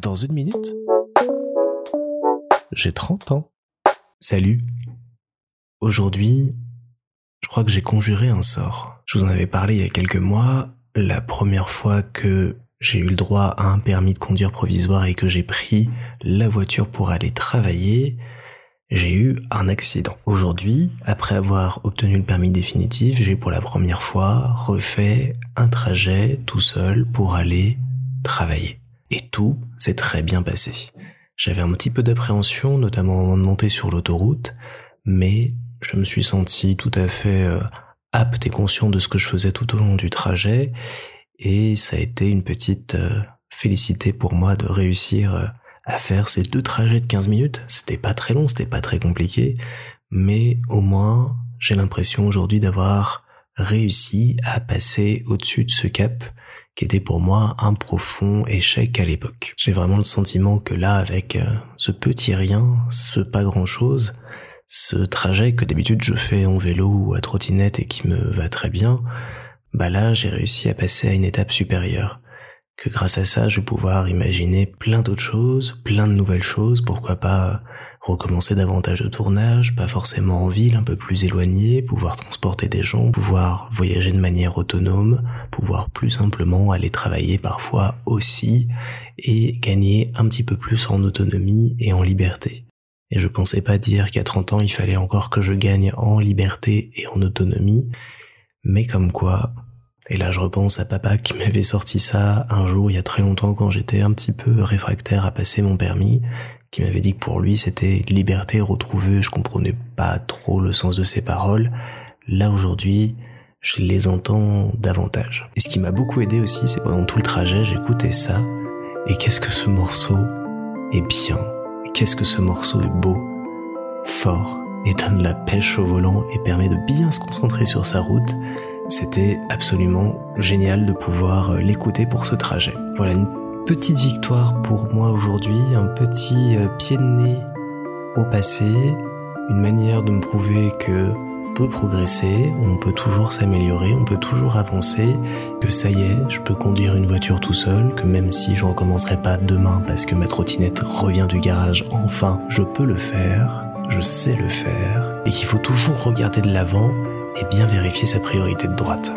Dans une minute, j'ai 30 ans. Salut. Aujourd'hui, je crois que j'ai conjuré un sort. Je vous en avais parlé il y a quelques mois, la première fois que j'ai eu le droit à un permis de conduire provisoire et que j'ai pris la voiture pour aller travailler, j'ai eu un accident. Aujourd'hui, après avoir obtenu le permis définitif, j'ai pour la première fois refait un trajet tout seul pour aller travailler. Et tout s'est très bien passé. J'avais un petit peu d'appréhension, notamment au moment de monter sur l'autoroute, mais je me suis senti tout à fait euh, apte et conscient de ce que je faisais tout au long du trajet, et ça a été une petite euh, félicité pour moi de réussir euh, à faire ces deux trajets de 15 minutes. C'était pas très long, c'était pas très compliqué, mais au moins j'ai l'impression aujourd'hui d'avoir réussi à passer au-dessus de ce cap qui était pour moi un profond échec à l'époque. J'ai vraiment le sentiment que là, avec euh, ce petit rien, ce pas grand-chose, ce trajet que d'habitude je fais en vélo ou à trottinette et qui me va très bien, bah là j'ai réussi à passer à une étape supérieure. Que grâce à ça je vais pouvoir imaginer plein d'autres choses, plein de nouvelles choses, pourquoi pas recommencer davantage de tournage, pas forcément en ville, un peu plus éloigné, pouvoir transporter des gens, pouvoir voyager de manière autonome, pouvoir plus simplement aller travailler parfois aussi et gagner un petit peu plus en autonomie et en liberté. Et je pensais pas dire qu'à 30 ans il fallait encore que je gagne en liberté et en autonomie, mais comme quoi, et là je repense à papa qui m'avait sorti ça un jour il y a très longtemps quand j'étais un petit peu réfractaire à passer mon permis, qui m'avait dit que pour lui c'était liberté retrouvée, je comprenais pas trop le sens de ses paroles. Là aujourd'hui, je les entends davantage. Et ce qui m'a beaucoup aidé aussi, c'est pendant tout le trajet, j'écoutais ça, et qu'est-ce que ce morceau est bien, qu'est-ce que ce morceau est beau, fort, et donne la pêche au volant et permet de bien se concentrer sur sa route. C'était absolument génial de pouvoir l'écouter pour ce trajet. Voilà une petite victoire pour moi aujourd'hui, un petit euh, pied de nez au passé, une manière de me prouver que on peut progresser, on peut toujours s'améliorer, on peut toujours avancer, que ça y est, je peux conduire une voiture tout seul, que même si je recommencerai pas demain parce que ma trottinette revient du garage, enfin, je peux le faire, je sais le faire, et qu'il faut toujours regarder de l'avant et bien vérifier sa priorité de droite.